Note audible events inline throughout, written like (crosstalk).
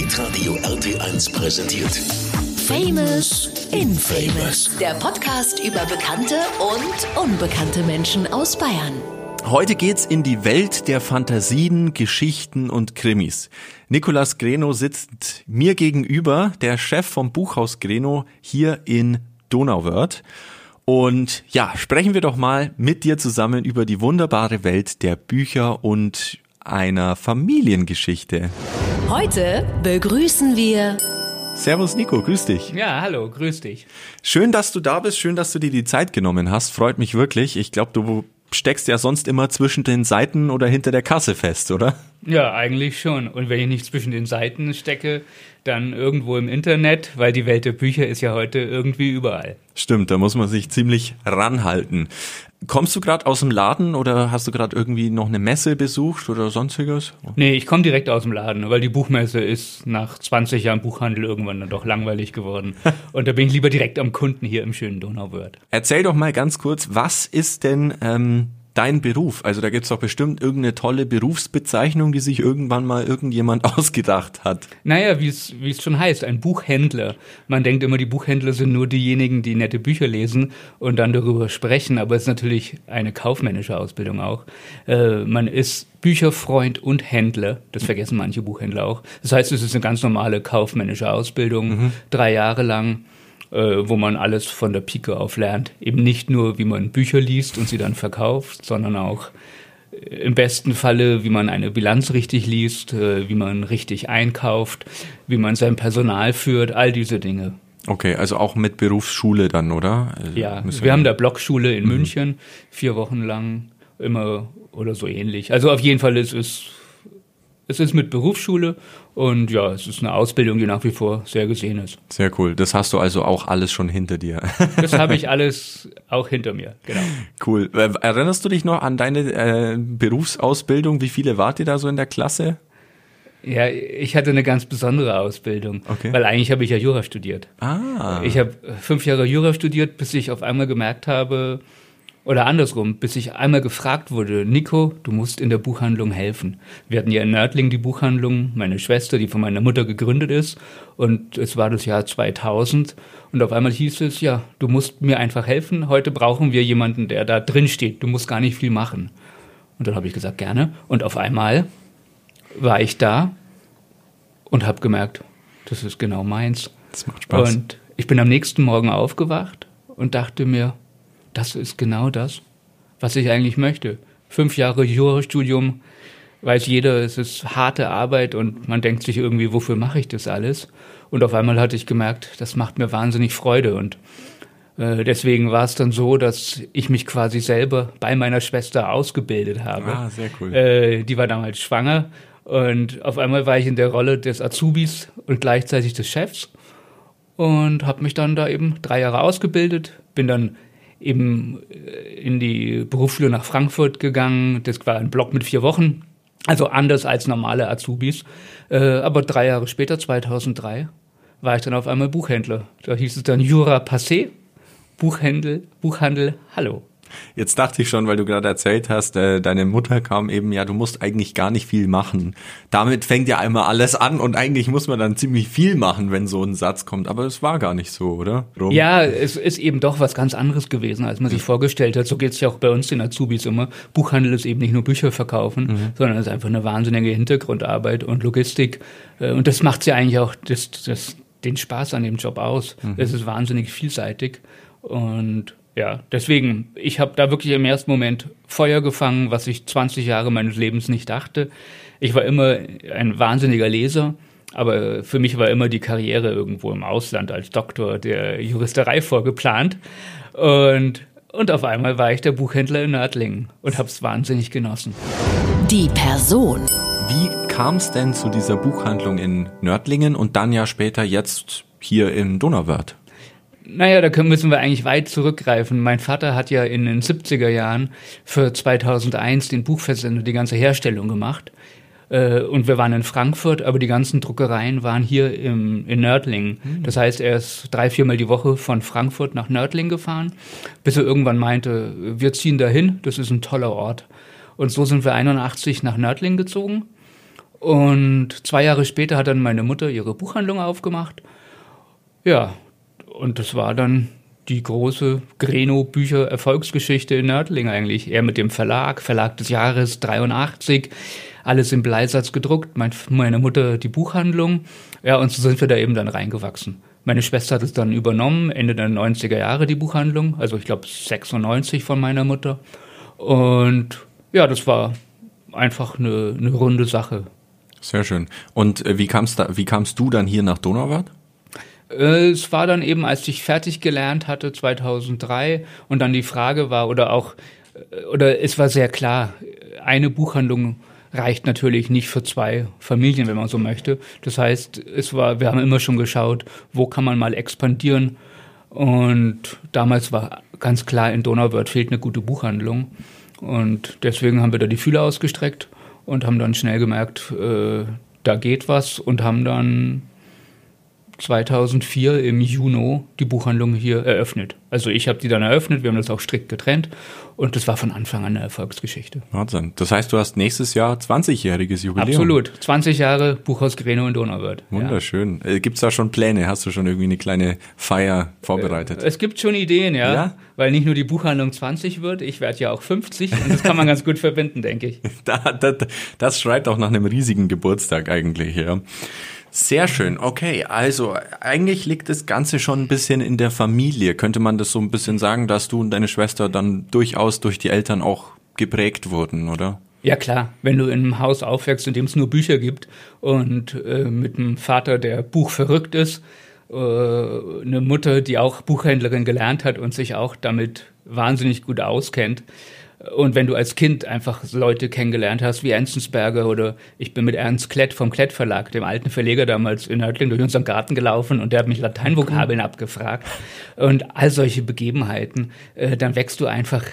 Hitradio RT1 präsentiert. Famous Infamous. Der Podcast über bekannte und unbekannte Menschen aus Bayern. Heute geht's in die Welt der Fantasien, Geschichten und Krimis. Nikolas Greno sitzt mir gegenüber, der Chef vom Buchhaus Greno hier in Donauwörth. Und ja, sprechen wir doch mal mit dir zusammen über die wunderbare Welt der Bücher und einer Familiengeschichte. Heute begrüßen wir Servus Nico, grüß dich. Ja, hallo, grüß dich. Schön, dass du da bist, schön, dass du dir die Zeit genommen hast. Freut mich wirklich. Ich glaube, du steckst ja sonst immer zwischen den Seiten oder hinter der Kasse fest, oder? Ja, eigentlich schon. Und wenn ich nicht zwischen den Seiten stecke, dann irgendwo im Internet, weil die Welt der Bücher ist ja heute irgendwie überall. Stimmt, da muss man sich ziemlich ranhalten. Kommst du gerade aus dem Laden oder hast du gerade irgendwie noch eine Messe besucht oder sonstiges? Nee, ich komme direkt aus dem Laden, weil die Buchmesse ist nach 20 Jahren Buchhandel irgendwann dann doch langweilig geworden. (laughs) Und da bin ich lieber direkt am Kunden hier im schönen Donauwörth. Erzähl doch mal ganz kurz, was ist denn ähm, dein Beruf? Also da gibt's doch bestimmt irgendeine tolle Berufsbezeichnung, die sich irgendwann mal irgendjemand (laughs) ausgedacht hat. Naja, wie es wie es schon heißt, ein Buchhändler. Man denkt immer, die Buchhändler sind nur diejenigen, die nette Bücher lesen und dann darüber sprechen, aber es ist natürlich eine kaufmännische Ausbildung auch. Äh, man ist Bücherfreund und Händler. Das vergessen manche Buchhändler auch. Das heißt, es ist eine ganz normale kaufmännische Ausbildung, mhm. drei Jahre lang wo man alles von der Pike auf lernt. Eben nicht nur, wie man Bücher liest und sie dann verkauft, sondern auch äh, im besten Falle, wie man eine Bilanz richtig liest, äh, wie man richtig einkauft, wie man sein Personal führt, all diese Dinge. Okay, also auch mit Berufsschule dann, oder? Also ja, wir haben da Blockschule in mhm. München, vier Wochen lang, immer oder so ähnlich. Also auf jeden Fall ist es es ist mit Berufsschule und ja, es ist eine Ausbildung, die nach wie vor sehr gesehen ist. Sehr cool. Das hast du also auch alles schon hinter dir. (laughs) Das habe ich alles auch hinter mir, genau. Cool. Äh, erinnerst du dich noch an deine äh, Berufsausbildung? Wie viele wart ihr da so in der Klasse? Ja, ich hatte eine ganz besondere Ausbildung, okay. weil eigentlich habe ich ja Jura studiert. Ah. Ich habe fünf Jahre Jura studiert, bis ich auf einmal gemerkt habe, oder andersrum, bis ich einmal gefragt wurde, Nico, du musst in der Buchhandlung helfen. Wir hatten ja in Nördling die Buchhandlung, meine Schwester, die von meiner Mutter gegründet ist. Und es war das Jahr 2000. Und auf einmal hieß es, ja, du musst mir einfach helfen. Heute brauchen wir jemanden, der da drin steht. Du musst gar nicht viel machen. Und dann habe ich gesagt, gerne. Und auf einmal war ich da und habe gemerkt, das ist genau meins. Das macht Spaß. Und ich bin am nächsten Morgen aufgewacht und dachte mir, das ist genau das, was ich eigentlich möchte. Fünf Jahre Jurastudium, weiß jeder, es ist harte Arbeit und man denkt sich irgendwie, wofür mache ich das alles? Und auf einmal hatte ich gemerkt, das macht mir wahnsinnig Freude und äh, deswegen war es dann so, dass ich mich quasi selber bei meiner Schwester ausgebildet habe. Ah, sehr cool. Äh, die war damals schwanger und auf einmal war ich in der Rolle des Azubis und gleichzeitig des Chefs und habe mich dann da eben drei Jahre ausgebildet, bin dann eben äh, in die Berufsschule nach Frankfurt gegangen. Das war ein Block mit vier Wochen, also anders als normale Azubis. Äh, aber drei Jahre später, 2003, war ich dann auf einmal Buchhändler. Da hieß es dann Jura Passé, Buchhandel, Buchhandel, hallo. Jetzt dachte ich schon, weil du gerade erzählt hast, äh, deine Mutter kam eben, ja, du musst eigentlich gar nicht viel machen. Damit fängt ja einmal alles an und eigentlich muss man dann ziemlich viel machen, wenn so ein Satz kommt. Aber es war gar nicht so, oder? Rom? Ja, es ist eben doch was ganz anderes gewesen, als man sich vorgestellt hat. So geht es ja auch bei uns den Azubis immer. Buchhandel ist eben nicht nur Bücher verkaufen, mhm. sondern es ist einfach eine wahnsinnige Hintergrundarbeit und Logistik. Äh, und das macht ja eigentlich auch das, das, den Spaß an dem Job aus. Mhm. Es ist wahnsinnig vielseitig. Und ja, deswegen, ich habe da wirklich im ersten Moment Feuer gefangen, was ich 20 Jahre meines Lebens nicht dachte. Ich war immer ein wahnsinniger Leser, aber für mich war immer die Karriere irgendwo im Ausland als Doktor der Juristerei vorgeplant. Und, und auf einmal war ich der Buchhändler in Nördlingen und habe es wahnsinnig genossen. Die Person. Wie kam es denn zu dieser Buchhandlung in Nördlingen und dann ja später jetzt hier in Donauwörth? Naja, da müssen wir eigentlich weit zurückgreifen. Mein Vater hat ja in den 70er Jahren für 2001 den Buchversender, die ganze Herstellung gemacht. Äh, und wir waren in Frankfurt, aber die ganzen Druckereien waren hier im, in Nördlingen. Hm. Das heißt, er ist drei, viermal die Woche von Frankfurt nach Nördlingen gefahren, bis er irgendwann meinte, wir ziehen dahin, das ist ein toller Ort. Und so sind wir 81 nach Nördlingen gezogen. Und zwei Jahre später hat dann meine Mutter ihre Buchhandlung aufgemacht. Ja, und das war dann die große Greno-Bücher-Erfolgsgeschichte in Nördling eigentlich. Er mit dem Verlag, Verlag des Jahres 83, alles im Bleisatz gedruckt, mein, meine Mutter die Buchhandlung. Ja, und so sind wir da eben dann reingewachsen. Meine Schwester hat es dann übernommen, Ende der 90er Jahre die Buchhandlung, also ich glaube 96 von meiner Mutter. Und ja, das war einfach eine, eine runde Sache. Sehr schön. Und äh, wie, kamst da, wie kamst du dann hier nach Donauwörth? Äh, es war dann eben, als ich fertig gelernt hatte, 2003, und dann die Frage war, oder auch, äh, oder es war sehr klar, eine Buchhandlung reicht natürlich nicht für zwei Familien, wenn man so möchte. Das heißt, es war, wir haben immer schon geschaut, wo kann man mal expandieren. Und damals war ganz klar, in Donauwörth fehlt eine gute Buchhandlung. Und deswegen haben wir da die Fühler ausgestreckt und haben dann schnell gemerkt, äh, da geht was und haben dann 2004 im Juni die Buchhandlung hier eröffnet. Also ich habe die dann eröffnet, wir haben das auch strikt getrennt und das war von Anfang an eine Erfolgsgeschichte. Wahnsinn. Das heißt, du hast nächstes Jahr 20-jähriges Jubiläum. Absolut. 20 Jahre Buchhaus Greno in Donauwörth. Wunderschön. Ja. Äh, gibt es da schon Pläne? Hast du schon irgendwie eine kleine Feier vorbereitet? Äh, es gibt schon Ideen, ja. ja? Weil nicht nur die Buchhandlung 20 wird, ich werde ja auch 50 und das kann man ganz gut verbinden, denke ich. (laughs) Da, da, das schreit auch nach einem riesigen Geburtstag eigentlich, ja. Sehr schön. Okay, also eigentlich liegt das Ganze schon ein bisschen in der Familie. Könnte man das so ein bisschen sagen, dass du und deine Schwester dann durchaus durch die Eltern auch geprägt wurden, oder? Ja klar, wenn du in einem Haus aufwächst, in dem es nur Bücher gibt und äh, mit einem Vater, der Buch verrückt ist, äh, eine Mutter, die auch Buchhändlerin gelernt hat und sich auch damit wahnsinnig gut auskennt, und wenn du als Kind einfach Leute kennengelernt hast, wie Enzensberger oder ich bin mit Ernst Klett vom Klett Verlag, dem alten Verleger damals in Nördling, durch unseren Garten gelaufen und der hat mich Lateinvokabeln abgefragt und all solche Begebenheiten, äh, dann wächst du einfach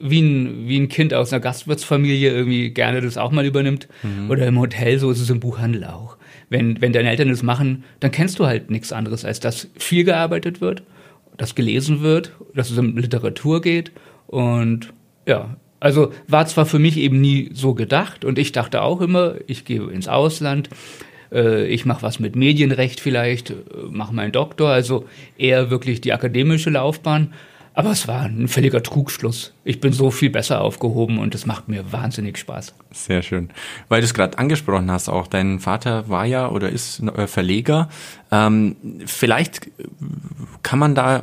wie ein, wie ein Kind aus einer Gastwirtsfamilie irgendwie gerne das auch mal übernimmt. Mhm. Oder im Hotel, so ist es im Buchhandel auch. Wenn, wenn deine Eltern das machen, dann kennst du halt nichts anderes, als dass viel gearbeitet wird, dass gelesen wird, dass es um Literatur geht und ja, also war zwar für mich eben nie so gedacht und ich dachte auch immer, ich gehe ins Ausland, äh, ich mache was mit Medienrecht vielleicht, äh, mache meinen Doktor, also eher wirklich die akademische Laufbahn. Aber es war ein völliger Trugschluss. Ich bin so viel besser aufgehoben und es macht mir wahnsinnig Spaß. Sehr schön. Weil du es gerade angesprochen hast, auch dein Vater war ja oder ist äh, Verleger. Ähm, vielleicht kann man da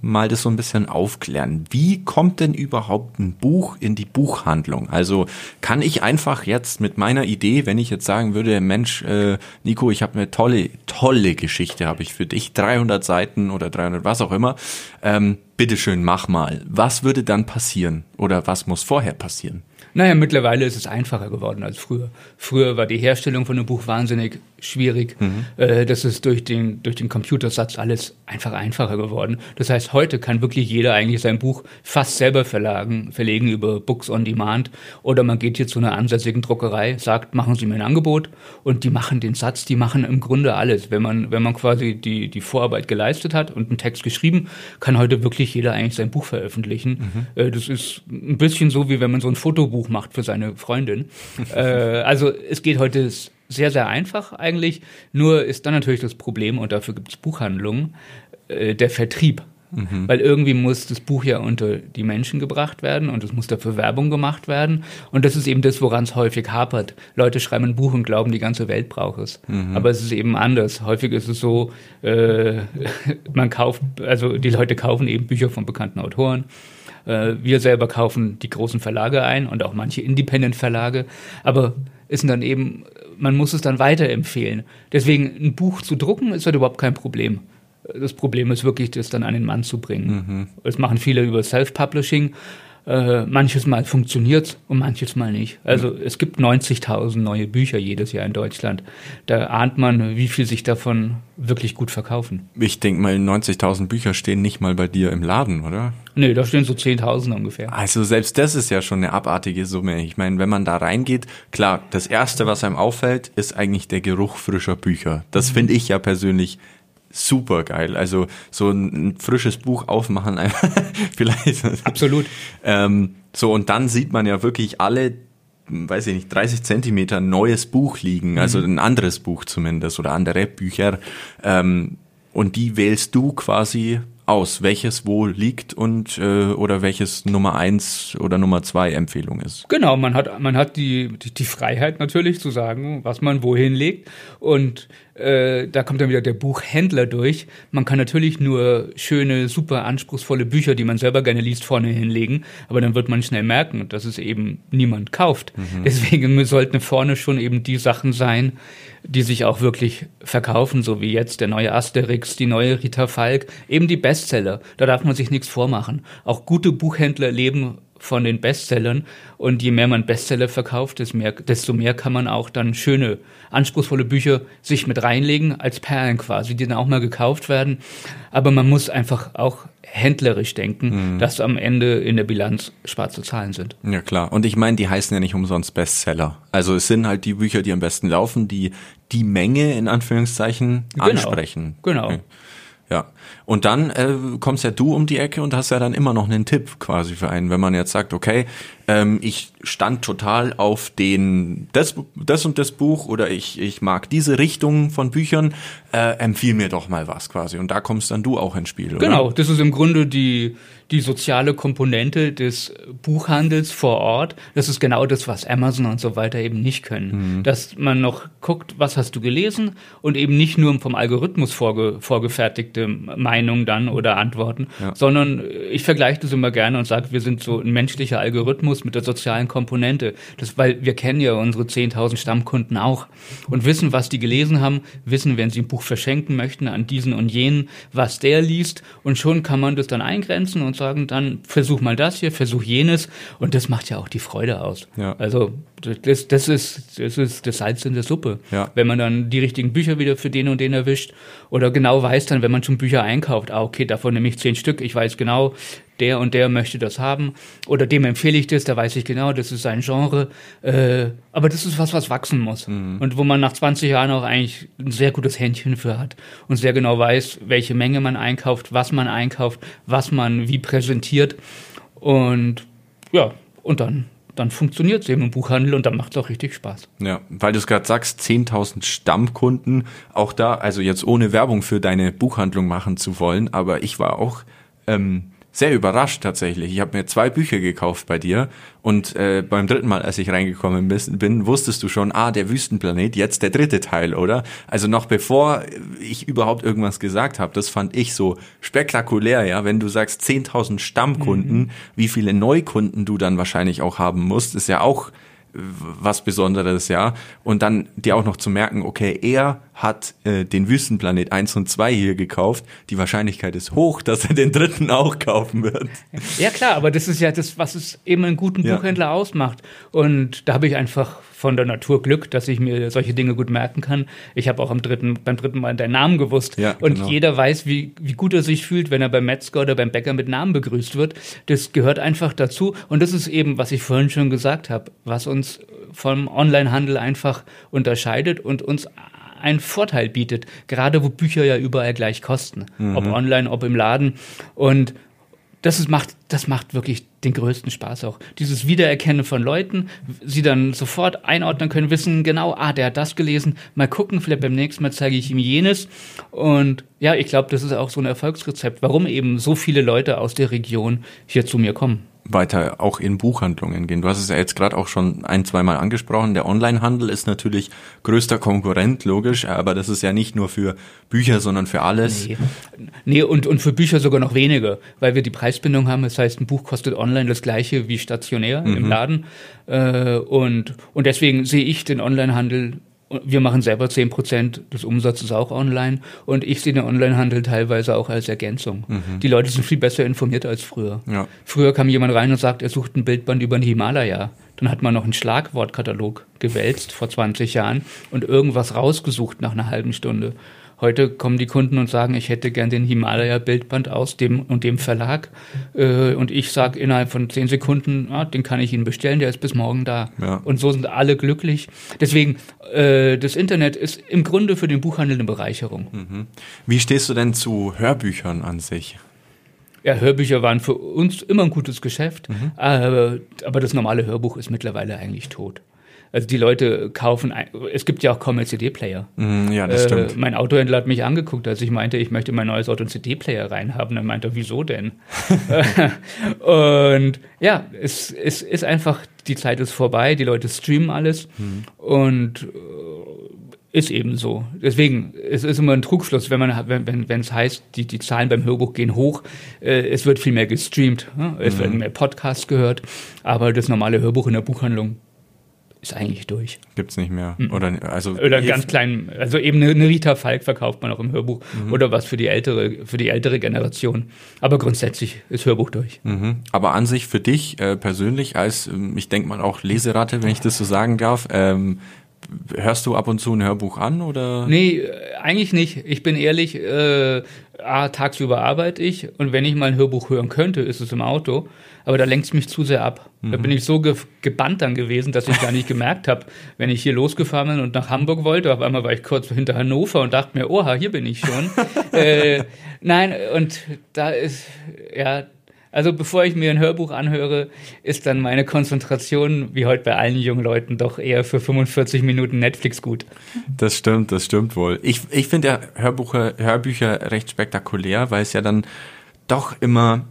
mal das so ein bisschen aufklären. Wie kommt denn überhaupt ein Buch in die Buchhandlung? Also kann ich einfach jetzt mit meiner Idee, wenn ich jetzt sagen würde, Mensch, äh, Nico, ich habe eine tolle, tolle Geschichte, habe ich für dich, 300 Seiten oder 300 was auch immer, ähm, bitteschön, mach mal. Was würde dann passieren oder was muss vorher passieren? Naja, mittlerweile ist es einfacher geworden als früher. Früher war die Herstellung von einem Buch wahnsinnig schwierig. Mhm. Äh, das ist durch den, durch den Computersatz alles einfach einfacher geworden. Das heißt, heute kann wirklich jeder eigentlich sein Buch fast selber verlagen, verlegen über Books on Demand. Oder man geht hier zu einer ansässigen Druckerei, sagt, machen Sie mir ein Angebot. Und die machen den Satz, die machen im Grunde alles. Wenn man, wenn man quasi die, die Vorarbeit geleistet hat und einen Text geschrieben, kann heute wirklich jeder eigentlich sein Buch veröffentlichen. Mhm. Äh, das ist ein bisschen so, wie wenn man so ein Fotobuch Buch macht für seine Freundin. (laughs) äh, also es geht heute sehr, sehr einfach eigentlich. Nur ist dann natürlich das Problem, und dafür gibt es Buchhandlungen, äh, der Vertrieb. Mhm. Weil irgendwie muss das Buch ja unter die Menschen gebracht werden und es muss dafür Werbung gemacht werden. Und das ist eben das, woran es häufig hapert. Leute schreiben ein Buch und glauben, die ganze Welt braucht es. Mhm. Aber es ist eben anders. Häufig ist es so, äh, (laughs) man kauft, also die Leute kaufen eben Bücher von bekannten Autoren äh, wir selber kaufen die großen Verlage ein und auch manche Independent-Verlage, aber ist dann eben, man muss es dann weiterempfehlen. Deswegen ein Buch zu drucken ist halt überhaupt kein Problem. Das Problem ist wirklich, das dann an den Mann zu bringen. Mhm. Das machen viele über Self-Publishing, äh, manches Mal funktioniert und manches Mal nicht. Also mhm. es gibt 90.000 neue Bücher jedes Jahr in Deutschland. Da ahnt man, wie viel sich davon wirklich gut verkaufen. Ich denke mal, 90.000 Bücher stehen nicht mal bei dir im Laden, oder? Nee, da stehen so 10.000 ungefähr. Also selbst das ist ja schon eine abartige Summe. Ich meine, wenn man da reingeht, klar, das Erste, was einem auffällt, ist eigentlich der Geruch frischer Bücher. Das mhm. finde ich ja persönlich super geil. Also so ein, frisches Buch aufmachen, (laughs) einfach vielleicht. Absolut. Ähm, so, und dann sieht man ja wirklich alle weiß ich nicht, 30 Zentimeter neues Buch liegen, also ein anderes Buch zumindest oder andere Bücher. Ähm, und die wählst du quasi aus, welches wo liegt und äh, oder welches Nummer eins oder Nummer zwei Empfehlung ist. Genau, man hat man hat die, die die Freiheit natürlich zu sagen, was man wohin legt und äh, da kommt dann wieder der Buchhändler durch. Man kann natürlich nur schöne, super anspruchsvolle Bücher, die man selber gerne liest, vorne hinlegen, aber dann wird man schnell merken, dass es eben niemand kauft. Mhm. Deswegen (laughs) sollten vorne schon eben die Sachen sein, die sich auch wirklich verkaufen, so wie jetzt der neue Asterix, die neue Rita Falk, eben die Bestseller. Da darf man sich nichts vormachen. Auch gute Buchhändler leben von den Bestsellern. Und je mehr man Bestseller verkauft, desto mehr, desto mehr kann man auch dann schöne, anspruchsvolle Bücher sich mit reinlegen, als Perlen quasi, die dann auch mal gekauft werden. Aber man muss einfach auch händlerisch denken, mhm. dass am Ende in der Bilanz schwarze Zahlen sind. Ja klar. Und ich meine, die heißen ja nicht umsonst Bestseller. Also es sind halt die Bücher, die am besten laufen, die die Menge in Anführungszeichen genau. ansprechen. Genau. Okay. Ja. Und dann äh, kommst ja du um die Ecke und hast ja dann immer noch einen Tipp quasi für einen, wenn man jetzt sagt, okay, ähm, ich stand total auf den das, das und das Buch oder ich, ich mag diese Richtung von Büchern, äh, empfiehl mir doch mal was quasi. Und da kommst dann du auch ins Spiel, oder? Genau, das ist im Grunde die, die soziale Komponente des Buchhandels vor Ort. Das ist genau das, was Amazon und so weiter eben nicht können. Mhm. Dass man noch guckt, was hast du gelesen und eben nicht nur vom Algorithmus vorge vorgefertigte Meinungen dann oder Antworten, ja. sondern ich vergleiche das immer gerne und sage, wir sind so ein menschlicher Algorithmus mit der sozialen Komponente. Das, weil wir kennen ja unsere 10.000 Stammkunden auch und wissen, was die gelesen haben, wissen, wenn sie ein Buch verschenken möchten an diesen und jenen, was der liest und schon kann man das dann eingrenzen und sagen, dann versuch mal das hier, versuch jenes und das macht ja auch die Freude aus. Ja. Also das, das, ist, das ist das Salz in der Suppe. Ja. Wenn man dann die richtigen Bücher wieder für den und den erwischt oder genau weiß dann, wenn man schon Bücher einkauft, ah okay, davon nehme ich zehn Stück, ich weiß genau, der und der möchte das haben oder dem empfehle ich das, da weiß ich genau, das ist sein Genre. Äh, aber das ist was, was wachsen muss mhm. und wo man nach 20 Jahren auch eigentlich ein sehr gutes Händchen für hat und sehr genau weiß, welche Menge man einkauft, was man einkauft, was man wie präsentiert und ja, und dann dann funktioniert es eben im Buchhandel und dann macht es auch richtig Spaß. Ja, weil du es gerade sagst, 10.000 Stammkunden, auch da, also jetzt ohne Werbung für deine Buchhandlung machen zu wollen, aber ich war auch ähm, sehr überrascht tatsächlich. Ich habe mir zwei Bücher gekauft bei dir und äh, beim dritten Mal, als ich reingekommen bin, wusstest du schon, ah, der Wüstenplanet, jetzt der dritte Teil, oder? Also noch bevor ich überhaupt irgendwas gesagt habe, das fand ich so spektakulär, ja, wenn du sagst 10.000 Stammkunden, mhm. wie viele Neukunden du dann wahrscheinlich auch haben musst, ist ja auch was Besonderes, ja. Und dann dir auch noch zu merken, okay, er hat äh, den Wüstenplanet 1 und 2 hier gekauft. Die Wahrscheinlichkeit ist hoch, dass er den dritten auch kaufen wird. Ja klar, aber das ist ja das, was es eben einen guten Buchhändler ja. ausmacht. Und da habe ich einfach von der Natur Glück, dass ich mir solche Dinge gut merken kann. Ich habe auch am dritten, beim dritten Mal deinen Namen gewusst. Ja, und genau. jeder weiß, wie, wie gut er sich fühlt, wenn er beim Metzger oder beim Bäcker mit Namen begrüßt wird. Das gehört einfach dazu. Und das ist eben, was ich vorhin schon gesagt habe, was uns vom Onlinehandel einfach unterscheidet und uns einen Vorteil bietet, gerade wo Bücher ja überall gleich kosten, mhm. ob online, ob im Laden. Und das ist, macht, das macht wirklich den größten Spaß auch. Dieses Wiedererkennen von Leuten, sie dann sofort einordnen können, wissen genau, ah, der hat das gelesen, mal gucken, vielleicht beim nächsten Mal zeige ich ihm jenes. Und ja, ich glaube, das ist auch so ein Erfolgsrezept, warum eben so viele Leute aus der Region hier zu mir kommen weiter auch in Buchhandlungen gehen. Du hast es ja jetzt gerade auch schon ein, zweimal angesprochen. Der Onlinehandel ist natürlich größter Konkurrent, logisch, aber das ist ja nicht nur für Bücher, sondern für alles. Nee, nee und, und für Bücher sogar noch weniger, weil wir die Preisbindung haben. Das heißt, ein Buch kostet online das gleiche wie stationär mhm. im Laden. Äh, und, und deswegen sehe ich den Onlinehandel wir machen selber zehn Prozent des Umsatzes auch online und ich sehe den Onlinehandel teilweise auch als Ergänzung. Mhm. Die Leute sind viel besser informiert als früher. Ja. Früher kam jemand rein und sagt, er sucht ein Bildband über den Himalaya. Dann hat man noch einen Schlagwortkatalog gewälzt vor 20 Jahren und irgendwas rausgesucht nach einer halben Stunde. Heute kommen die Kunden und sagen, ich hätte gern den Himalaya-Bildband aus dem und dem Verlag. Äh, und ich sage innerhalb von zehn Sekunden, ah, den kann ich Ihnen bestellen, der ist bis morgen da. Ja. Und so sind alle glücklich. Deswegen, äh, das Internet ist im Grunde für den Buchhandel eine Bereicherung. Mhm. Wie stehst du denn zu Hörbüchern an sich? ja, Hörbücher waren für uns immer ein gutes Geschäft, mhm. aber, aber das normale Hörbuch ist mittlerweile eigentlich tot. Also die Leute kaufen, es gibt ja auch kaum mehr CD-Player. Mm, ja, das äh, stimmt. Mein Autohändler hat mich angeguckt, als ich meinte, ich möchte mein neues Auto einen CD-Player reinhaben. Dann meinte er, wieso denn? (laughs) (laughs) und ja, es, es ist einfach, die Zeit ist vorbei, die Leute streamen alles mhm. und äh, ist eben so. Deswegen, es ist immer ein Trugschluss, wenn man, wenn, wenn es heißt, die, die Zahlen beim Hörbuch gehen hoch, äh, es wird viel mehr gestreamt, ne? es mhm. werden mehr Podcasts gehört, aber das normale Hörbuch in der Buchhandlung ist eigentlich durch. Gibt's nicht mehr. Mhm. Oder, also Oder ganz klein, also eben eine, eine, Rita Falk verkauft man auch im Hörbuch mhm. oder was für die ältere, für die ältere Generation. Aber grundsätzlich ist Hörbuch durch. Mhm. Aber an sich für dich äh, persönlich als, ähm, ich denke mal auch Leseratte, wenn ich das so sagen darf, ähm, Hörst du ab und zu ein Hörbuch an oder? Nee, eigentlich nicht. Ich bin ehrlich, äh, A, tagsüber arbeite ich und wenn ich mal ein Hörbuch hören könnte, ist es im Auto aber da lenkt es mich zu sehr ab. Mhm. Da bin ich so ge gebannt dann gewesen, dass ich gar nicht gemerkt habe, wenn ich hier losgefahren bin und nach Hamburg wollte, auf einmal war ich kurz hinter Hannover und dachte mir, oha, hier bin ich schon. (laughs) äh, nein, und da ist, ja, also bevor ich mir ein Hörbuch anhöre, ist dann meine Konzentration, wie heute bei allen jungen Leuten, doch eher für 45 Minuten Netflix gut. Das stimmt, das stimmt wohl. Ich, ich finde ja Hörbücher, Hörbücher recht spektakulär, weil es ja dann doch immer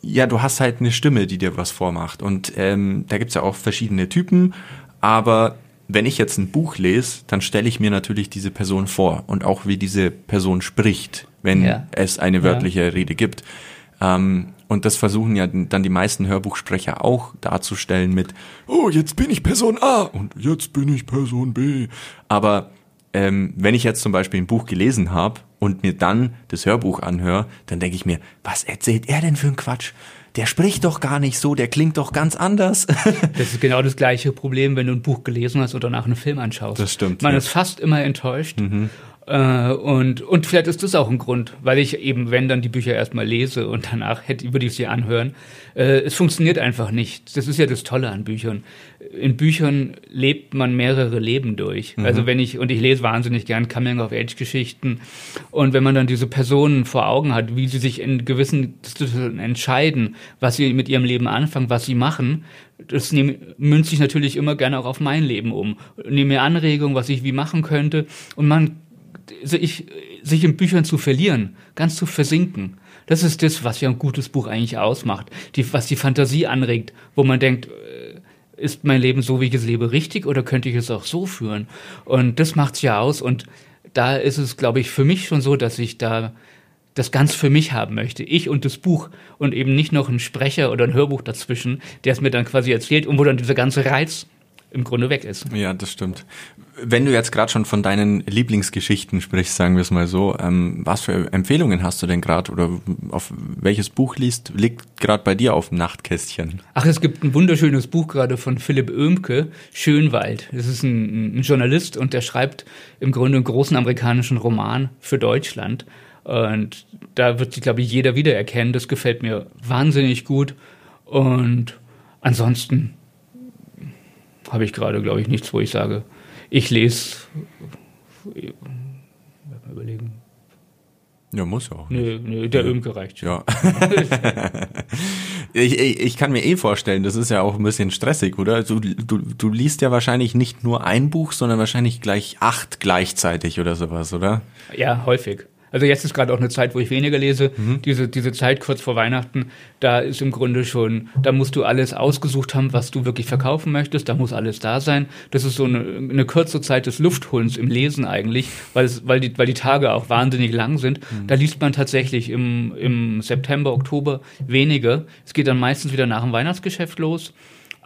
ja, du hast halt eine Stimme, die dir was vormacht. Und ähm, da gibt's ja auch verschiedene Typen, aber wenn ich jetzt ein Buch lese, dann stelle ich mir natürlich diese Person vor und auch wie diese Person spricht, wenn ja. es eine wörtliche ja. Rede gibt. Ähm, und das versuchen ja dann die meisten Hörbuchsprecher auch darzustellen mit, oh, jetzt bin ich Person A und jetzt bin ich Person B. Aber ähm, wenn ich jetzt zum Beispiel ein Buch gelesen habe und mir dann das Hörbuch anhöre, dann denke ich mir, was erzählt er denn für ein Quatsch? Der spricht doch gar nicht so, der klingt doch ganz anders. (laughs) das ist genau das gleiche Problem, wenn du ein Buch gelesen hast oder nach einem Film anschaust. Das stimmt. Man ja. ist fast immer enttäuscht. Mhm. Äh, und, und vielleicht ist das auch ein Grund, weil ich eben, wenn dann die Bücher erstmal lese und danach hätte, würde ich sie anhören. Äh, es funktioniert einfach nicht. Das ist ja das Tolle an Büchern. In Büchern lebt man mehrere Leben durch. Mhm. Also wenn ich, und ich lese wahnsinnig gern Coming-of-Age-Geschichten. Und wenn man dann diese Personen vor Augen hat, wie sie sich in gewissen Situationen entscheiden, was sie mit ihrem Leben anfangen, was sie machen, das nehm, münzt sich natürlich immer gerne auch auf mein Leben um. Nehme mir Anregungen, was ich wie machen könnte. Und man sich, sich in Büchern zu verlieren, ganz zu versinken. Das ist das, was ja ein gutes Buch eigentlich ausmacht. Die, was die Fantasie anregt, wo man denkt, äh, ist mein Leben so, wie ich es lebe, richtig oder könnte ich es auch so führen? Und das macht's ja aus. Und da ist es, glaube ich, für mich schon so, dass ich da das ganz für mich haben möchte. Ich und das Buch und eben nicht noch ein Sprecher oder ein Hörbuch dazwischen, der es mir dann quasi erzählt und wo dann dieser ganze Reiz im Grunde weg ist. Ja, das stimmt. Wenn du jetzt gerade schon von deinen Lieblingsgeschichten sprichst, sagen wir es mal so, ähm, was für Empfehlungen hast du denn gerade oder auf welches Buch liest, liegt gerade bei dir auf dem Nachtkästchen? Ach, es gibt ein wunderschönes Buch gerade von Philipp Oehmke, Schönwald. Das ist ein, ein Journalist und der schreibt im Grunde einen großen amerikanischen Roman für Deutschland. Und da wird sich, glaube ich, jeder wiedererkennen. Das gefällt mir wahnsinnig gut. Und ansonsten habe ich gerade, glaube ich, nichts, wo ich sage, ich lese. Mal überlegen. Ja, muss ja auch. Nee, nee, der ja. Ömke reicht schon. Ja. (laughs) ich, ich, ich kann mir eh vorstellen, das ist ja auch ein bisschen stressig, oder? Du, du, du liest ja wahrscheinlich nicht nur ein Buch, sondern wahrscheinlich gleich acht gleichzeitig oder sowas, oder? Ja, häufig. Also jetzt ist gerade auch eine Zeit, wo ich weniger lese. Mhm. Diese, diese Zeit kurz vor Weihnachten, da ist im Grunde schon, da musst du alles ausgesucht haben, was du wirklich verkaufen möchtest. Da muss alles da sein. Das ist so eine, eine kurze Zeit des Luftholens im Lesen eigentlich, weil, es, weil, die, weil die Tage auch wahnsinnig lang sind. Mhm. Da liest man tatsächlich im, im September, Oktober weniger. Es geht dann meistens wieder nach dem Weihnachtsgeschäft los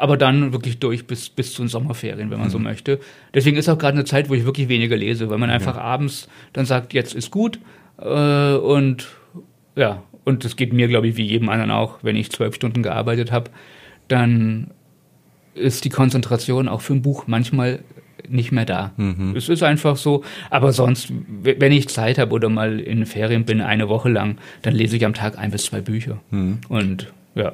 aber dann wirklich durch bis, bis zu den Sommerferien, wenn man mhm. so möchte. Deswegen ist auch gerade eine Zeit, wo ich wirklich weniger lese, weil man einfach ja. abends dann sagt, jetzt ist gut äh, und ja, und das geht mir, glaube ich, wie jedem anderen auch, wenn ich zwölf Stunden gearbeitet habe, dann ist die Konzentration auch für ein Buch manchmal nicht mehr da. Mhm. Es ist einfach so. Aber sonst, wenn ich Zeit habe oder mal in Ferien bin, eine Woche lang, dann lese ich am Tag ein bis zwei Bücher. Mhm. Und ja.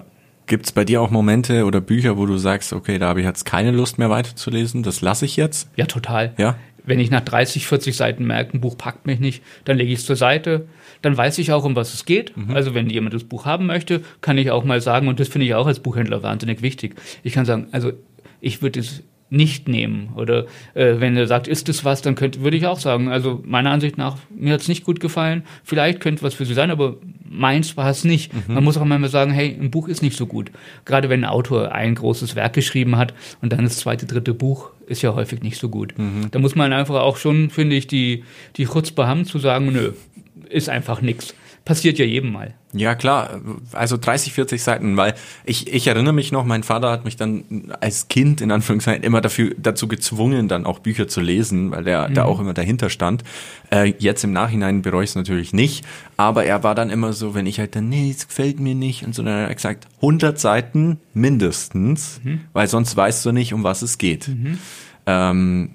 Gibt es bei dir auch Momente oder Bücher, wo du sagst, okay, da habe ich jetzt keine Lust mehr weiterzulesen, das lasse ich jetzt? Ja, total. Ja? Wenn ich nach 30, 40 Seiten merke, ein Buch packt mich nicht, dann lege ich es zur Seite. Dann weiß ich auch, um was es geht. Mhm. Also wenn jemand das Buch haben möchte, kann ich auch mal sagen, und das finde ich auch als Buchhändler wahnsinnig wichtig. Ich kann sagen, also ich würde es nicht nehmen. Oder äh, wenn er sagt, ist es was, dann könnte, würde ich auch sagen, also meiner Ansicht nach, mir hat es nicht gut gefallen, vielleicht könnte was für Sie sein, aber meins war es nicht. Mhm. Man muss auch manchmal sagen, hey, ein Buch ist nicht so gut. Gerade wenn ein Autor ein großes Werk geschrieben hat und dann das zweite, dritte Buch ist ja häufig nicht so gut. Mhm. Da muss man einfach auch schon, finde ich, die, die Chutzpe haben zu sagen, nö, ist einfach nichts passiert ja jedem mal. Ja, klar. Also 30, 40 Seiten, weil ich, ich erinnere mich noch, mein Vater hat mich dann als Kind in Anführungszeichen immer dafür, dazu gezwungen, dann auch Bücher zu lesen, weil der mhm. da auch immer dahinter stand. Äh, jetzt im Nachhinein bereue ich es natürlich nicht, aber er war dann immer so, wenn ich halt dann, nee, es gefällt mir nicht und so, dann hat er gesagt, 100 Seiten mindestens, mhm. weil sonst weißt du nicht, um was es geht. Mhm. Ähm,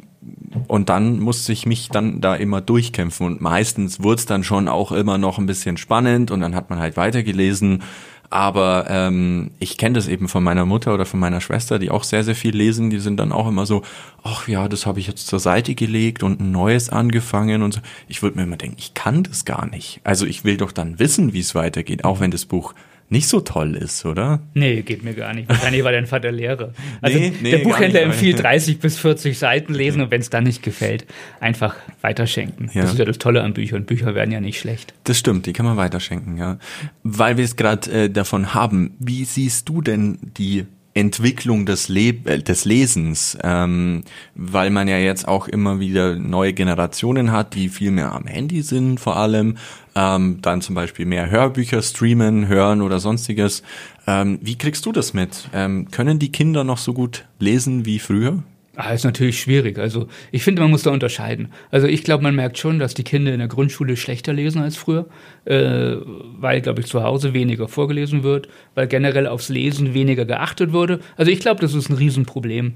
und dann musste ich mich dann da immer durchkämpfen und meistens wurde es dann schon auch immer noch ein bisschen spannend und dann hat man halt weitergelesen. Aber ähm, ich kenne das eben von meiner Mutter oder von meiner Schwester, die auch sehr, sehr viel lesen. Die sind dann auch immer so, ach ja, das habe ich jetzt zur Seite gelegt und ein neues angefangen und so. Ich würde mir immer denken, ich kann das gar nicht. Also ich will doch dann wissen, wie es weitergeht, auch wenn das Buch nicht so toll ist, oder? Nee, geht mir gar nicht. Wahrscheinlich war dein Vater Lehrer. Also nee, nee, der Buchhändler empfiehlt 30 bis 40 Seiten lesen und wenn es dann nicht gefällt, einfach weiterschenken. Ja. Das ist ja das Tolle an Büchern. Bücher werden ja nicht schlecht. Das stimmt, die kann man weiterschenken, ja. Weil wir es gerade äh, davon haben, wie siehst du denn die Entwicklung des, Le äh, des Lesens, ähm, weil man ja jetzt auch immer wieder neue Generationen hat, die viel mehr am Handy sind vor allem, ähm, dann zum Beispiel mehr Hörbücher streamen, hören oder sonstiges. Ähm, wie kriegst du das mit? Ähm, können die Kinder noch so gut lesen wie früher? Ah, ist natürlich schwierig. Also ich finde, man muss da unterscheiden. Also ich glaube, man merkt schon, dass die Kinder in der Grundschule schlechter lesen als früher, äh, weil, glaube ich, zu Hause weniger vorgelesen wird, weil generell aufs Lesen weniger geachtet wurde. Also ich glaube, das ist ein Riesenproblem.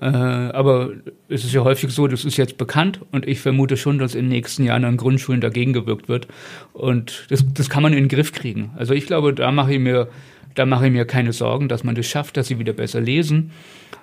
Äh, aber es ist ja häufig so, das ist jetzt bekannt und ich vermute schon, dass in den nächsten Jahren an Grundschulen dagegen gewirkt wird. Und das, das kann man in den Griff kriegen. Also ich glaube, da mache ich mir, da mache ich mir keine Sorgen, dass man das schafft, dass sie wieder besser lesen.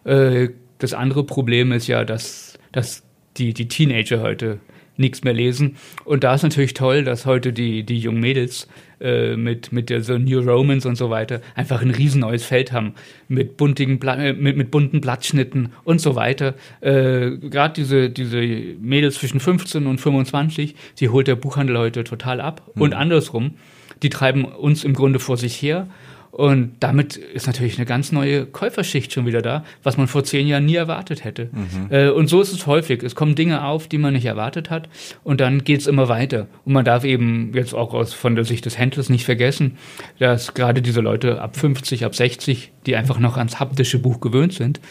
Äh, das andere Problem ist ja, dass, dass die, die Teenager heute nichts mehr lesen. Und da ist natürlich toll, dass heute die, die jungen Mädels äh, mit, mit der so New Romans und so weiter einfach ein riesen neues Feld haben. Mit, buntigen, äh, mit, mit bunten Blattschnitten und so weiter. Äh, Gerade diese, diese Mädels zwischen 15 und 25, die holt der Buchhandel heute total ab. Mhm. Und andersrum, die treiben uns im Grunde vor sich her und damit ist natürlich eine ganz neue Käuferschicht schon wieder da, was man vor zehn Jahren nie erwartet hätte. Mhm. Äh, und so ist es häufig. Es kommen Dinge auf, die man nicht erwartet hat. Und dann geht es immer weiter. Und man darf eben jetzt auch aus, von der Sicht des Händlers nicht vergessen, dass gerade diese Leute ab 50, ab 60, die einfach noch ans haptische Buch gewöhnt sind,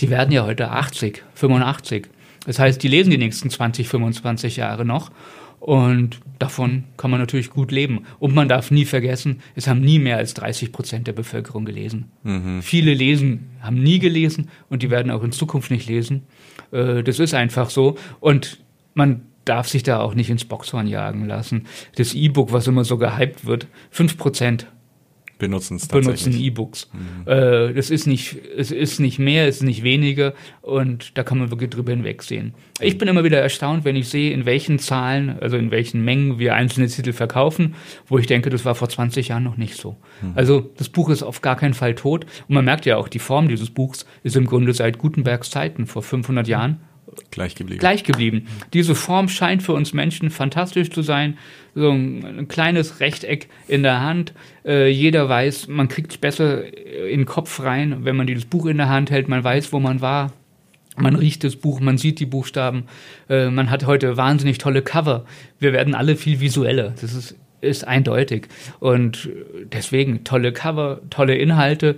die werden ja heute 80, 85. Das heißt, die lesen die nächsten 20, 25 Jahre noch. Und davon kann man natürlich gut leben. Und man darf nie vergessen, es haben nie mehr als 30 Prozent der Bevölkerung gelesen. Mhm. Viele lesen, haben nie gelesen und die werden auch in Zukunft nicht lesen. Äh, das ist einfach so. Und man darf sich da auch nicht ins Boxhorn jagen lassen. Das E-Book, was immer so gehypt wird, 5 Prozent benutzen es benutzen E-Books. Mhm. Äh, das ist nicht, es ist nicht mehr, es ist nicht weniger und da kann man wirklich drüber hinwegsehen. Ich bin immer wieder erstaunt, wenn ich sehe, in welchen Zahlen, also in welchen Mengen wir einzelne Titel verkaufen, wo ich denke, das war vor 20 Jahren noch nicht so. Mhm. Also das Buch ist auf gar keinen Fall tot und man merkt ja auch, die Form dieses Buchs ist im Grunde seit Gutenbergs Zeiten vor 500 Jahren Gleich geblieben. Gleich geblieben. Diese Form scheint für uns Menschen fantastisch zu sein. So ein, ein kleines Rechteck in der Hand. Äh, jeder weiß, man kriegt es besser in den Kopf rein, wenn man dieses Buch in der Hand hält. Man weiß, wo man war. Man riecht das Buch, man sieht die Buchstaben. Äh, man hat heute wahnsinnig tolle Cover. Wir werden alle viel visueller. Das ist, ist eindeutig. Und deswegen tolle Cover, tolle Inhalte.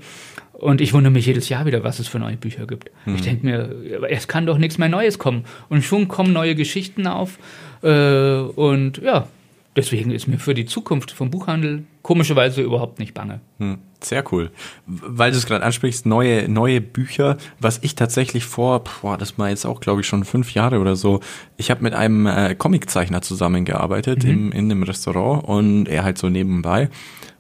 Und ich wundere mich jedes Jahr wieder, was es für neue Bücher gibt. Mhm. Ich denke mir, es kann doch nichts mehr Neues kommen. Und schon kommen neue Geschichten auf. Äh, und ja, deswegen ist mir für die Zukunft vom Buchhandel komischerweise überhaupt nicht bange. Hm, sehr cool. Weil du es gerade ansprichst, neue, neue Bücher, was ich tatsächlich vor, boah, das war jetzt auch, glaube ich, schon fünf Jahre oder so, ich habe mit einem äh, Comiczeichner zusammengearbeitet mhm. im, in einem Restaurant und er halt so nebenbei.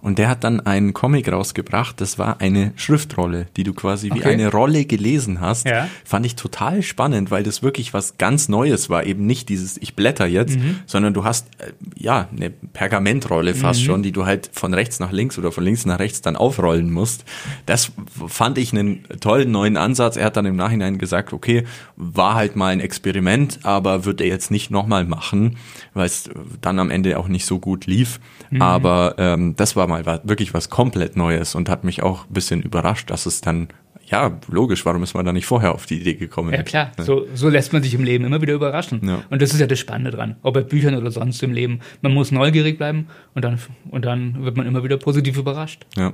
Und der hat dann einen Comic rausgebracht, das war eine Schriftrolle, die du quasi wie Okay. eine Rolle gelesen hast. Ja. Fand ich total spannend, weil das wirklich was ganz Neues war. Eben nicht dieses, ich blätter jetzt, Mhm. sondern du hast, äh, ja, eine Pergamentrolle fast schon, die du halt von rechts nach links oder von links nach rechts dann aufrollen musst. Das fand ich einen tollen neuen Ansatz. Er hat dann im Nachhinein gesagt, okay, war halt mal ein Experiment, aber wird er jetzt nicht nochmal machen, weil es dann am Ende auch nicht so gut lief. Mhm. Aber ähm, das war mal wa- wirklich was komplett Neues und hat mich auch ein bisschen überrascht, dass es dann, ja, logisch, warum ist man da nicht vorher auf die Idee gekommen? Ja klar, so, so lässt man sich im Leben immer wieder überraschen. Ja. Und das ist ja das Spannende dran, ob bei Büchern oder sonst im Leben. Man muss neugierig bleiben und dann, und dann wird man immer wieder positiv überrascht. Ja.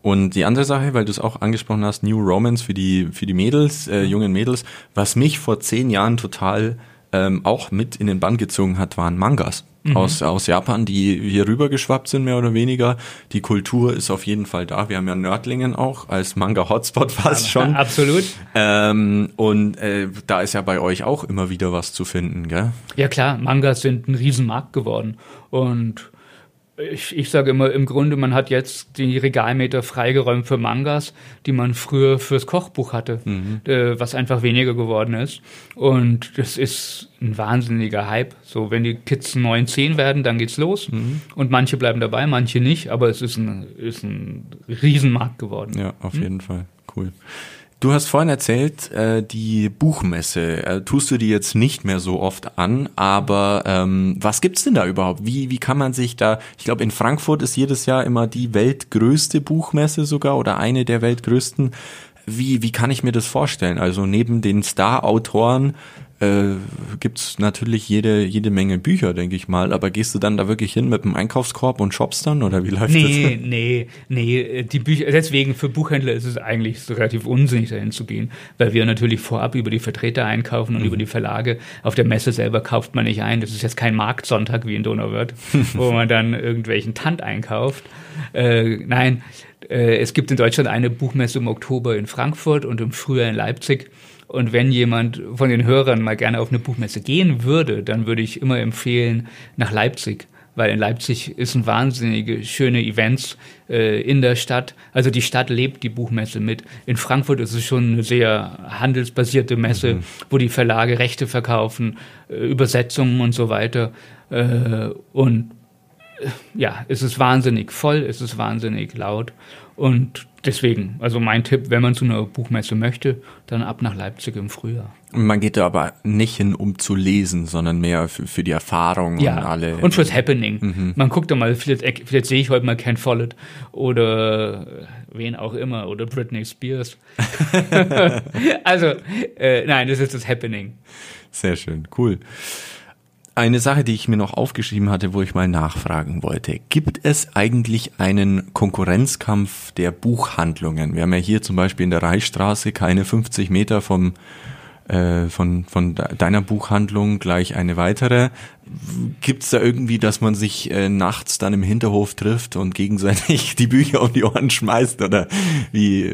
Und die andere Sache, weil du es auch angesprochen hast, New Romance für die, für die Mädels, äh, jungen Mädels, was mich vor zehn Jahren total ähm, auch mit in den Bann gezogen hat, waren Mangas aus, aus Japan, die hier rübergeschwappt sind, mehr oder weniger. Die Kultur ist auf jeden Fall da. Wir haben ja Nördlingen auch als Manga-Hotspot (laughs) fast schon. (laughs) Absolut. Ähm, und äh, da ist ja bei euch auch immer wieder was zu finden, gell? Ja klar, Mangas sind ein Riesenmarkt geworden. Und ich, ich sage immer, im Grunde, man hat jetzt die Regalmeter freigeräumt für Mangas, die man früher fürs Kochbuch hatte, äh, was einfach weniger geworden ist. Und das ist ein wahnsinniger Hype. So, wenn die Kids 9, 10 werden, dann geht's los. Und manche bleiben dabei, manche nicht, aber es ist ein, ist ein Riesenmarkt geworden. Ja, auf jeden Fall. Cool. Du hast vorhin erzählt, äh, die Buchmesse äh, tust du dir jetzt nicht mehr so oft an, aber ähm, was gibt's denn da überhaupt? Wie, wie kann man sich da, ich glaube in Frankfurt ist jedes Jahr immer die weltgrößte Buchmesse sogar oder eine der weltgrößten. Wie, wie kann ich mir das vorstellen? Also neben den Star-Autoren äh, gibt's natürlich jede, jede Menge Bücher, denke ich mal, aber gehst du dann da wirklich hin mit dem Einkaufskorb und shoppst dann oder wie läuft Nee, das? nee, nee, die Bücher, deswegen für Buchhändler ist es eigentlich so relativ unsinnig dahin zu gehen, weil wir natürlich vorab über die Vertreter einkaufen und über die Verlage. Auf der Messe selber kauft man nicht ein. Das ist jetzt kein Marktsonntag wie in Donauwörth, (laughs) wo man dann irgendwelchen Tant einkauft. Äh, nein, äh, es gibt in Deutschland eine Buchmesse im Oktober in Frankfurt und im Frühjahr in Leipzig. Und wenn jemand von den Hörern mal gerne auf eine Buchmesse gehen würde, dann würde ich immer empfehlen nach Leipzig weil in Leipzig ist ein wahnsinnige schöne Events äh, in der Stadt. Also die Stadt lebt die Buchmesse mit. In Frankfurt ist es schon eine sehr handelsbasierte Messe, wo die Verlage Rechte verkaufen, äh, Übersetzungen und so weiter. Äh, und äh, ja, es ist wahnsinnig voll, es ist wahnsinnig laut. Und deswegen, also mein Tipp, wenn man zu einer Buchmesse möchte, dann ab nach Leipzig im Frühjahr. Man geht da aber nicht hin, um zu lesen, sondern mehr für, für die Erfahrung Ja, und alle. und fürs Happening. Man guckt doch mal, vielleicht, vielleicht sehe ich heute mal Ken Follett oder wen auch immer oder Britney Spears. (laughs) (laughs) also, äh, nein, das ist das Happening. Sehr schön, cool. Eine Sache, die ich mir noch aufgeschrieben hatte, wo ich mal nachfragen wollte. Gibt es eigentlich einen Konkurrenzkampf der Buchhandlungen? Wir haben ja hier zum Beispiel in der Reichstraße keine 50 Meter vom, äh, von, von de- deiner Buchhandlung gleich eine weitere. Gibt es da irgendwie, dass man sich äh, nachts dann im Hinterhof trifft und gegenseitig (laughs) die Bücher um die Ohren schmeißt? Oder wie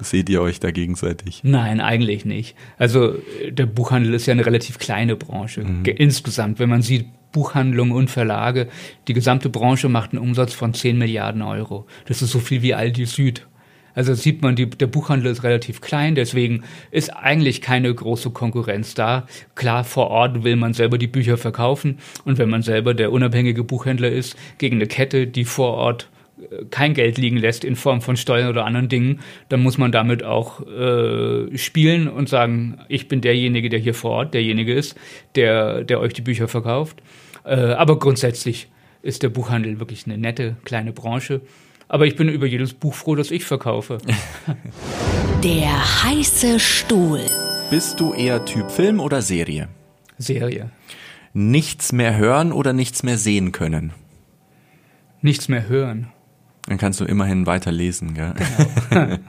seht ihr euch da gegenseitig? Nein, eigentlich nicht. Also der Buchhandel ist ja eine relativ kleine Branche. Ge- Insgesamt, wenn man sieht, Buchhandlungen und Verlage, die gesamte Branche macht einen Umsatz von 10 Milliarden Euro. Das ist so viel wie Aldi Süd. Also sieht man, die, der Buchhandel ist relativ klein, deswegen ist eigentlich keine große Konkurrenz da. Klar, vor Ort will man selber die Bücher verkaufen und wenn man selber der unabhängige Buchhändler ist, gegen eine Kette, die vor Ort kein Geld liegen lässt in Form von Steuern oder anderen Dingen, dann muss man damit auch äh, spielen und sagen, ich bin derjenige, der hier vor Ort derjenige ist, der, der euch die Bücher verkauft. Äh, aber grundsätzlich ist der Buchhandel wirklich eine nette kleine Branche. Aber ich bin über jedes Buch froh, das ich verkaufe. (laughs) Der heiße Stuhl. Bist du eher Typ Film oder Serie? Serie. Nichts mehr hören oder nichts mehr sehen können? Nichts mehr hören. Dann kannst du immerhin weiter lesen, gell? (laughs)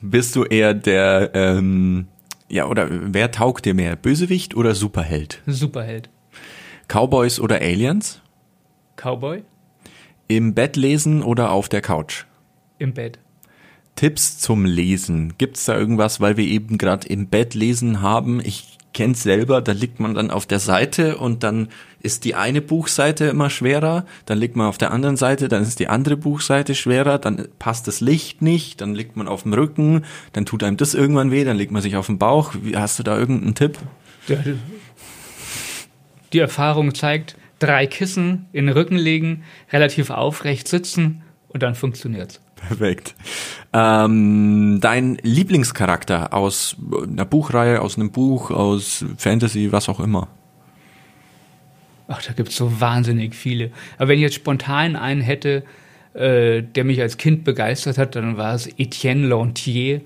Bist du eher der, ähm, ja, oder wer taugt dir mehr? Bösewicht oder Superheld? Superheld. Cowboys oder Aliens? Cowboy Im Bett lesen oder auf der Couch? im Bett. Tipps zum Lesen. Gibt's da irgendwas, weil wir eben gerade im Bett lesen haben? Ich kenn's selber, da liegt man dann auf der Seite und dann ist die eine Buchseite immer schwerer, dann liegt man auf der anderen Seite, dann ist die andere Buchseite schwerer, dann passt das Licht nicht, dann liegt man auf dem Rücken, dann tut einem das irgendwann weh, dann legt man sich auf den Bauch. Hast du da irgendeinen Tipp? Die Erfahrung zeigt, drei Kissen in den Rücken legen, relativ aufrecht sitzen und dann funktioniert's. Perfekt. Ähm, dein Lieblingscharakter aus einer Buchreihe, aus einem Buch, aus Fantasy, was auch immer? Ach, da gibt's so wahnsinnig viele. Aber wenn ich jetzt spontan einen hätte, äh, der mich als Kind begeistert hat, dann war es Etienne Lantier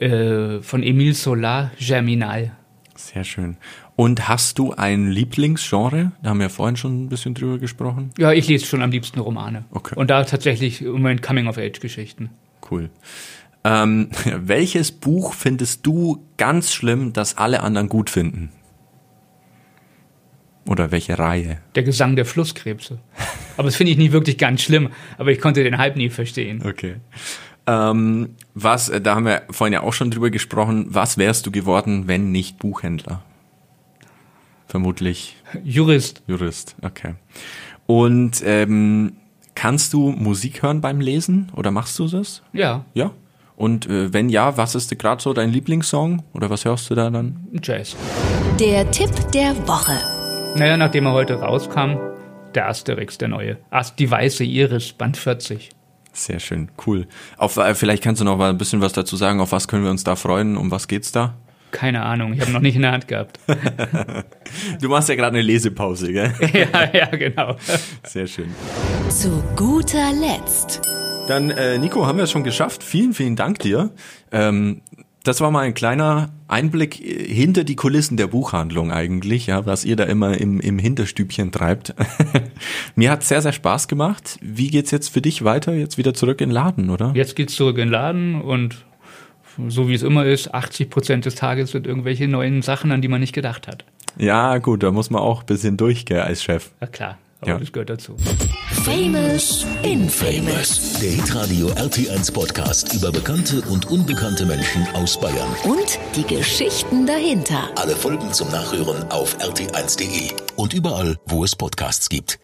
äh, von Émile Solar, Germinal. Sehr schön. Und hast du ein Lieblingsgenre? Da haben wir vorhin schon ein bisschen drüber gesprochen. Ja, ich lese schon am liebsten Romane. Okay. Und da tatsächlich im Moment Coming-of-Age-Geschichten. Cool. Ähm, (laughs) welches Buch findest du ganz schlimm, das alle anderen gut finden? Oder welche Reihe? Der Gesang der Flusskrebse. Aber das finde ich nie wirklich ganz schlimm, aber ich konnte den Hype nie verstehen. Okay. Ähm, was, äh, da haben wir vorhin ja auch schon drüber gesprochen, was wärst du geworden, wenn nicht Buchhändler? Vermutlich Jurist. Jurist, okay. Und ähm, kannst du Musik hören beim Lesen oder machst du das? Ja, Ja. Und äh, wenn ja, was ist gerade so dein Lieblingssong oder was hörst du da dann? Jazz. Der Tipp der Woche. Naja, nachdem er heute rauskam, der Asterix, der neue. Ast die weiße Iris, Band 40. Sehr schön, cool. Auf, äh, vielleicht kannst du noch mal ein bisschen was dazu sagen. Auf was können wir uns da freuen? Um was geht's da? Keine Ahnung, ich habe noch nicht in der Hand gehabt. (laughs) Du machst ja gerade eine Lesepause, gell? (laughs) ja, ja, genau. Sehr schön. Zu guter Letzt. Dann, äh, Nico, haben wir es schon geschafft. Vielen, vielen Dank dir. Ähm, das war mal ein kleiner Einblick äh, hinter die Kulissen der Buchhandlung eigentlich, ja, was ihr da immer im, im Hinterstübchen treibt. (laughs) Mir hat sehr, sehr Spaß gemacht. Wie geht's jetzt für dich weiter? Jetzt wieder zurück in den Laden, oder? Jetzt geht's zurück in den Laden und so wie es immer ist, 80 Prozent des Tages sind irgendwelche neuen Sachen, an die man nicht gedacht hat. Ja, gut, da muss man auch ein bisschen durchgehen als Chef. Ja klar, aber Ja. das gehört dazu. Famous in Famous. Der Hitradio RT1 Podcast über bekannte und unbekannte Menschen aus Bayern. Und die Geschichten dahinter. Alle Folgen zum Nachhören auf rt1.de und überall, wo es Podcasts gibt.